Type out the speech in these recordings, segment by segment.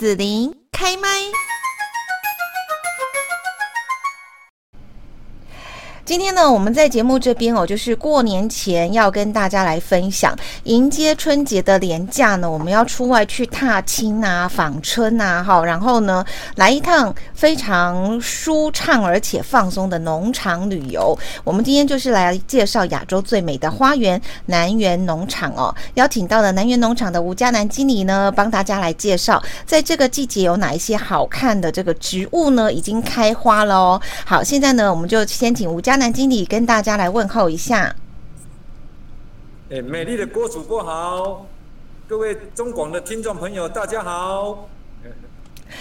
子琳开麦。今天呢，我们在节目这边哦，就是过年前要跟大家来分享，迎接春节的连假呢，我们要出外去踏青啊、访春啊，哈，然后呢，来一趟非常舒畅而且放松的农场旅游。我们今天就是来介绍亚洲最美的花园——南园农场哦，邀请到了南园农场的吴嘉南经理呢，帮大家来介绍，在这个季节有哪一些好看的这个植物呢，已经开花了哦。好，现在呢，我们就先请吴嘉南经理跟大家来问候一下。哎，美丽的郭主播好，各位中广的听众朋友大家好，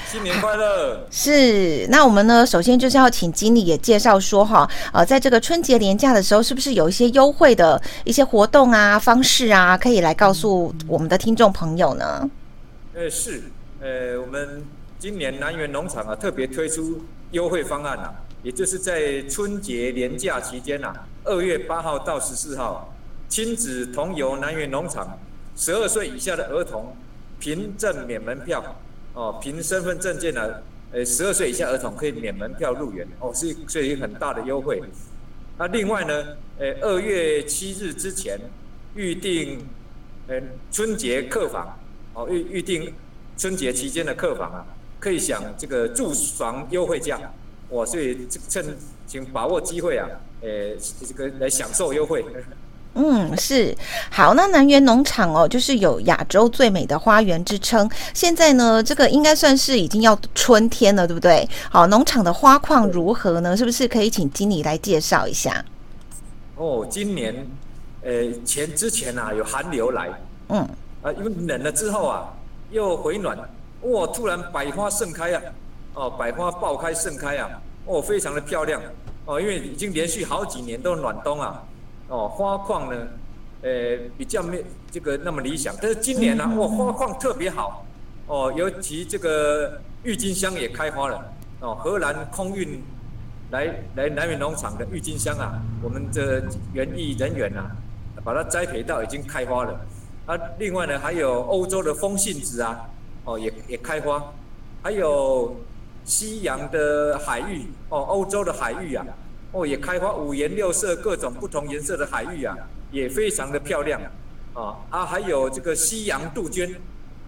新年快乐。是，那我们呢，首先就是要请经理也介绍说哈，呃，在这个春节连假的时候，是不是有一些优惠的一些活动啊、方式啊，可以来告诉我们的听众朋友呢？呃，是，呃，我们今年南园农场啊，特别推出优惠方案啊。也就是在春节连假期间呐、啊，二月八号到十四号，亲子同游南园农场，十二岁以下的儿童凭证免门票，哦，凭身份证件呢，呃，十二岁以下儿童可以免门票入园，哦，是是一个很大的优惠。那另外呢，呃，二月七日之前预定，呃，春节客房，哦，预预定春节期间的客房啊，可以享这个住房优惠价。我所以趁请把握机会啊，呃，这个来享受优惠。嗯，是好。那南园农场哦，就是有亚洲最美的花园之称。现在呢，这个应该算是已经要春天了，对不对？好，农场的花况如何呢？是不是可以请经理来介绍一下？哦，今年呃前之前啊有寒流来，嗯，啊因为冷了之后啊又回暖，哇，突然百花盛开啊。哦，百花爆开盛开啊！哦，非常的漂亮哦，因为已经连续好几年都暖冬啊。哦，花况呢，呃，比较没这个那么理想，但是今年呢、啊，哇，花况特别好。哦，尤其这个郁金香也开花了。哦，荷兰空运来来南园农场的郁金香啊，我们的园艺人员啊，把它栽培到已经开花了。啊，另外呢，还有欧洲的风信子啊，哦，也也开花，还有。西洋的海域哦，欧洲的海域啊，哦也开花五颜六色，各种不同颜色的海域啊，也非常的漂亮啊啊，还有这个西洋杜鹃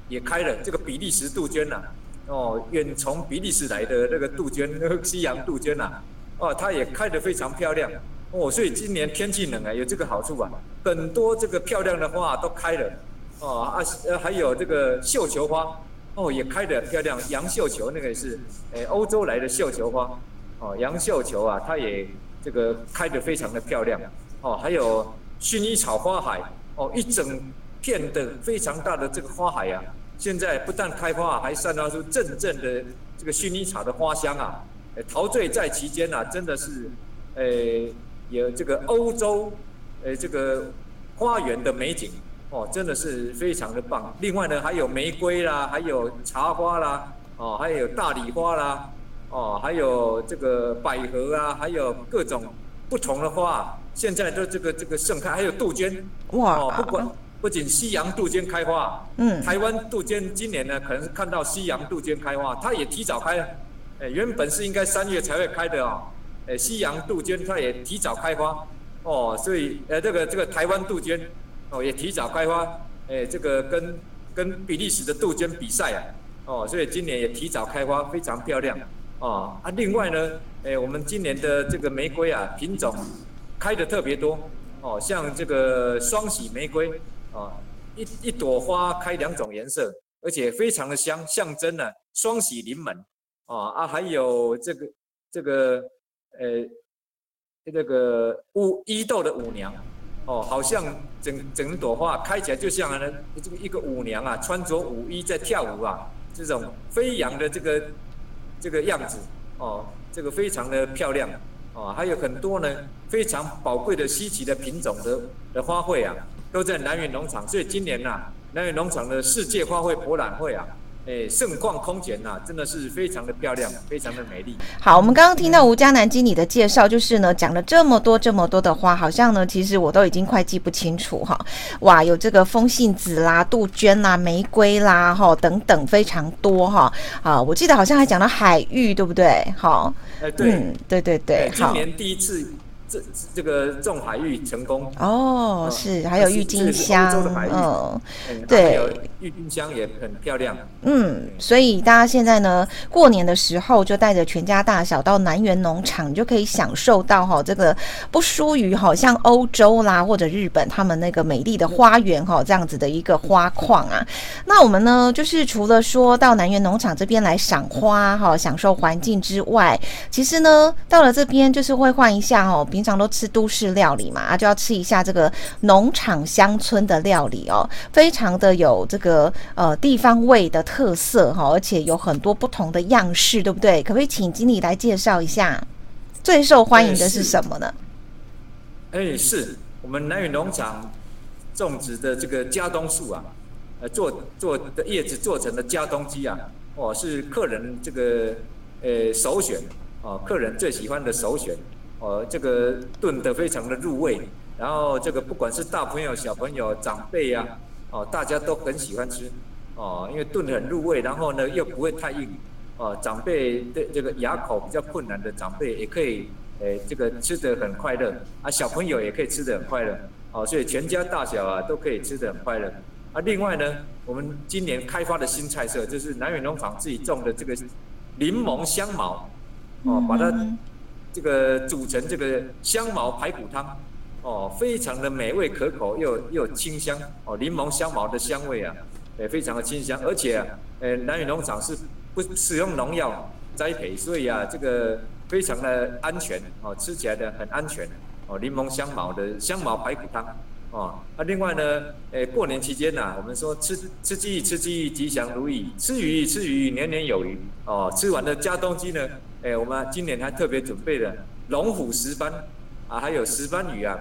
也开了，这个比利时杜鹃呐，哦远从比利时来的那个杜鹃，那个西洋杜鹃呐，哦它也开得非常漂亮哦，所以今年天气冷啊，有这个好处啊，很多这个漂亮的花都开了哦啊呃还有这个绣球花。哦，也开得漂亮，洋绣球那个是，诶，欧洲来的绣球花，哦，洋绣球啊，它也这个开得非常的漂亮，哦，还有薰衣草花海，哦，一整片的非常大的这个花海啊，现在不但开花，还散发出阵阵的这个薰衣草的花香啊，陶醉在其间啊，真的是，诶，有这个欧洲，诶，这个花园的美景。哦，真的是非常的棒。另外呢，还有玫瑰啦，还有茶花啦，哦，还有大理花啦，哦，还有这个百合啊，还有各种不同的花，现在都这个这个盛开。还有杜鹃，哇，哦，不管不仅西洋杜鹃开花，嗯，台湾杜鹃今年呢，可能是看到西洋杜鹃开花，它也提早开了。哎，原本是应该三月才会开的哦，哎，西洋杜鹃它也提早开花，哦，所以呃，这个这个台湾杜鹃。哦，也提早开花，哎、这个跟跟比利时的杜鹃比赛啊，哦，所以今年也提早开花，非常漂亮，哦啊，另外呢，哎、我们今年的这个玫瑰啊，品种开得特别多，哦，像这个双喜玫瑰，啊，一一朵花开两种颜色，而且非常的香，象征呢双喜临门，啊啊，还有这个这个呃，这个舞伊豆的舞娘。哦，好像整整朵花开起来就像呢，这个一个舞娘啊，穿着舞衣在跳舞啊，这种飞扬的这个这个样子，哦，这个非常的漂亮，哦，还有很多呢非常宝贵的稀奇的品种的的花卉啊，都在南园农场。所以今年呐、南园农场的世界花卉博览会啊，诶，盛况空前呐，真的是非常的漂亮，非常的美丽。好，我们刚刚听到吴家南经理的介绍，就是呢讲了这么多这么多的花，好像呢其实我都已经快记不清楚哈。哇，有这个风信子啦、杜鹃啦、玫瑰啦，哈等等非常多哈。啊，我记得好像还讲到海芋，对不对？好，哎，对，嗯，对对对，今年第一次。这这个种海芋成功哦，是还有郁金香，嗯，对，郁金香也很漂亮，嗯，所以大家现在呢，过年的时候就带着全家大小到南园农场，你就可以享受到哈这个不输于好像欧洲啦或者日本他们那个美丽的花园哈这样子的一个花况啊。那我们呢，就是除了说到南园农场这边来赏花哈，享受环境之外，其实呢，到了这边就是会换一下哦。平常都吃都市料理嘛，啊，就要吃一下这个农场乡村的料理哦，非常的有这个呃地方味的特色哈，而且有很多不同的样式，对不对？可不可以请经理来介绍一下最受欢迎的是什么呢？哎，是我们南园农场种植的这个加冬树啊，呃，做做的叶子做成的加冬鸡啊，哦，是客人这个呃首选哦，客人最喜欢的首选。哦，这个炖得非常的入味，然后这个不管是大朋友、小朋友、长辈、啊，哦，大家都很喜欢吃，哦，因为炖得很入味，然后呢又不会太硬，哦，长辈的这个牙口比较困难的长辈也可以，诶，这个吃得很快乐，啊，小朋友也可以吃得很快乐，哦，所以全家大小啊都可以吃得很快乐。啊，另外呢，我们今年开发的新菜色就是南远农场自己种的这个柠檬香茅，哦，把它。这个煮成这个香茅排骨汤，哦，非常的美味可口，又又清香，哦，柠檬香茅的香味啊，也非常的清香，而且，呃，南园农场是不使用农药栽培，所以啊，这个非常的安全，哦，吃起来的很安全，哦，柠檬香茅的香茅排骨汤，哦，啊，另外呢，呃，过年期间呐，我们说吃吃鸡吃鸡吉祥如意，吃鱼吃鱼年年有余，哦，吃完的加冬鸡呢。哎，我们今年还特别准备了龙虎石斑啊，还有石斑鱼啊，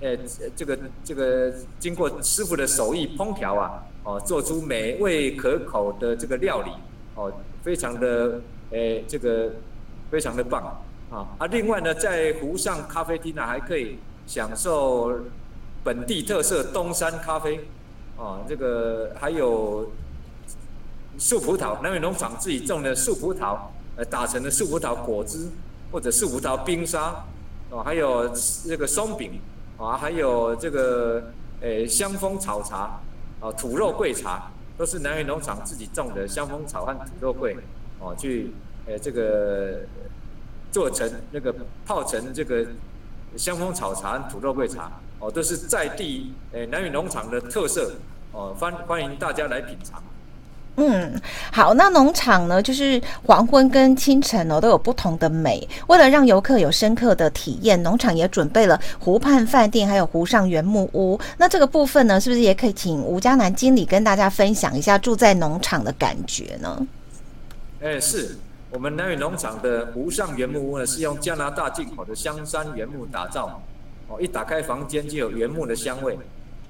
呃，这个这个经过师傅的手艺烹调啊，哦，做出美味可口的这个料理，哦，非常的，哎，这个非常的棒啊啊！另外呢，在湖上咖啡厅呢，还可以享受本地特色东山咖啡，哦，这个还有树葡萄，南园农场自己种的树葡萄。呃，打成的树葡萄果汁，或者树葡萄冰沙，哦，还有这个松饼，啊，还有这个呃香蜂草茶，啊，土肉桂茶，都是南园农场自己种的香蜂草和土肉桂，哦，去呃这个做成那个泡成这个香蜂草茶土肉桂茶，哦，都是在地呃南园农场的特色，哦，欢欢迎大家来品尝。嗯，好，那农场呢，就是黄昏跟清晨哦，都有不同的美。为了让游客有深刻的体验，农场也准备了湖畔饭店，还有湖上原木屋。那这个部分呢，是不是也可以请吴家南经理跟大家分享一下住在农场的感觉呢？哎，是我们南园农场的湖上原木屋呢，是用加拿大进口的香山原木打造。哦，一打开房间就有原木的香味，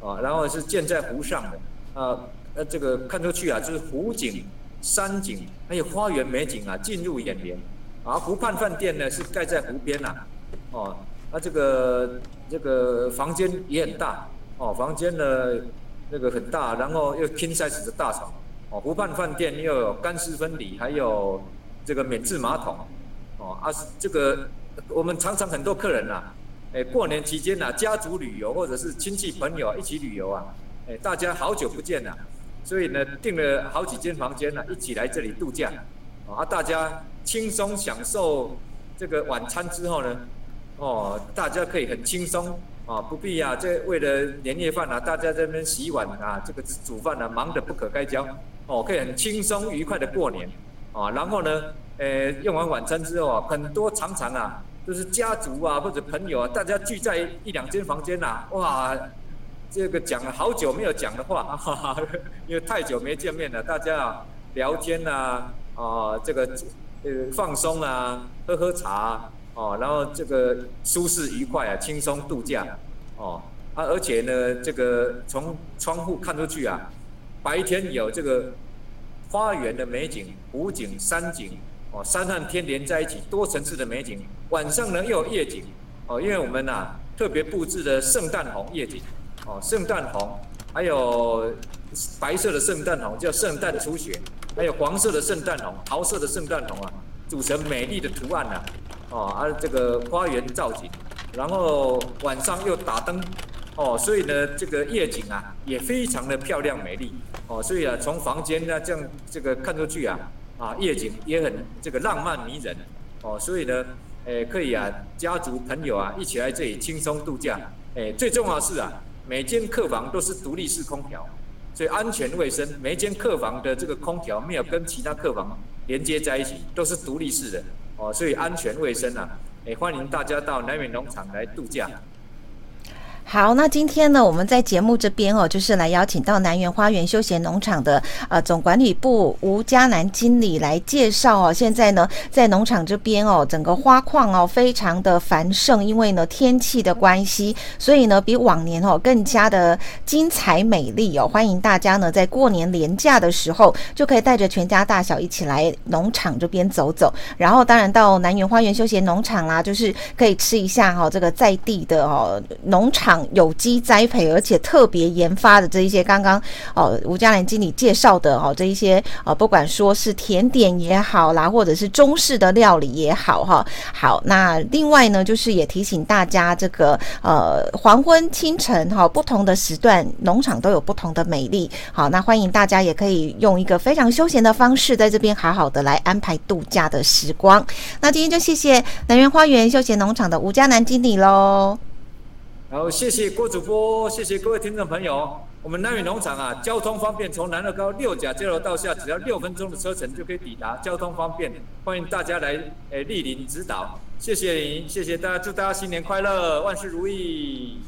啊，然后是建在湖上的，呃。那这个看出去啊，就是湖景、山景，还有花园美景啊，进入眼帘。啊，湖畔饭店呢是盖在湖边呐、啊，哦，那这个这个房间也很大，哦，房间呢那个很大，然后又 king size 的大床，哦，湖畔饭店又有干湿分离，还有这个免治马桶，哦，啊，这个我们常常很多客人呐、啊，哎，过年期间呐、啊，家族旅游或者是亲戚朋友一起旅游啊，哎，大家好久不见了。所以呢，订了好几间房间呢，一起来这里度假，啊，大家轻松享受这个晚餐之后呢，哦，大家可以很轻松啊，不必啊，这为了年夜饭啊，大家在那边洗碗啊，这个煮饭啊，忙得不可开交，哦，可以很轻松愉快的过年，啊，然后呢，呃，用完晚餐之后啊，很多常常啊，都是家族啊或者朋友啊，大家聚在一两间房间呐，哇。这个讲了好久没有讲的话，哈哈，因为太久没见面了，大家啊聊天啊，啊这个呃放松啊，喝喝茶哦、啊，然后这个舒适愉快啊，轻松度假哦啊，而且呢，这个从窗户看出去啊，白天有这个花园的美景、湖景、山景，哦，山和天连在一起，多层次的美景。晚上呢又有夜景，哦，因为我们呐、特别布置的圣诞红夜景，哦，圣诞红，还有白色的圣诞红叫圣诞初雪，还有黄色的圣诞红、桃色的圣诞红啊，组成美丽的图案呐、哦，而、啊、这个花园造景，然后晚上又打灯。哦，所以呢，这个夜景啊也非常的漂亮美丽哦，所以啊，从房间呢这样这个看出去啊，啊夜景也很这个浪漫迷人哦，所以呢，诶可以啊，家族朋友啊一起来这里轻松度假，诶最重要的是啊，每间客房都是独立式空调，所以安全卫生，每间客房的这个空调没有跟其他客房连接在一起，都是独立式的哦，所以安全卫生啊，也欢迎大家到南美农场来度假。好，那今天呢，我们在节目这边哦，就是来邀请到南园花园休闲农场的呃总管理部吴嘉南经理来介绍哦。现在呢，在农场这边哦，整个花况哦非常的繁盛，因为呢天气的关系，所以呢比往年哦更加的精彩美丽哦。欢迎大家呢在过年年假的时候，就可以带着全家大小一起来农场这边走走，然后当然到南园花园休闲农场啦，就是可以吃一下哈、哦、这个在地的哦农场。有机栽培，而且特别研发的这一些，刚刚哦吴嘉南经理介绍的哦这一些呃，不管说是甜点也好啦，或者是中式的料理也好哈。好，那另外呢，就是也提醒大家，这个呃黄昏、清晨哈，不同的时段农场都有不同的美丽。好，那欢迎大家也可以用一个非常休闲的方式，在这边好好的来安排度假的时光。那今天就谢谢南园花园休闲农场的吴嘉南经理喽。好，谢谢郭主播，谢谢各位听众朋友。我们南园农场啊，交通方便，从南二高六甲交流道下，只要六分钟的车程就可以抵达，交通方便，欢迎大家来诶莅临指导。谢谢您，谢谢大家，祝大家新年快乐，万事如意。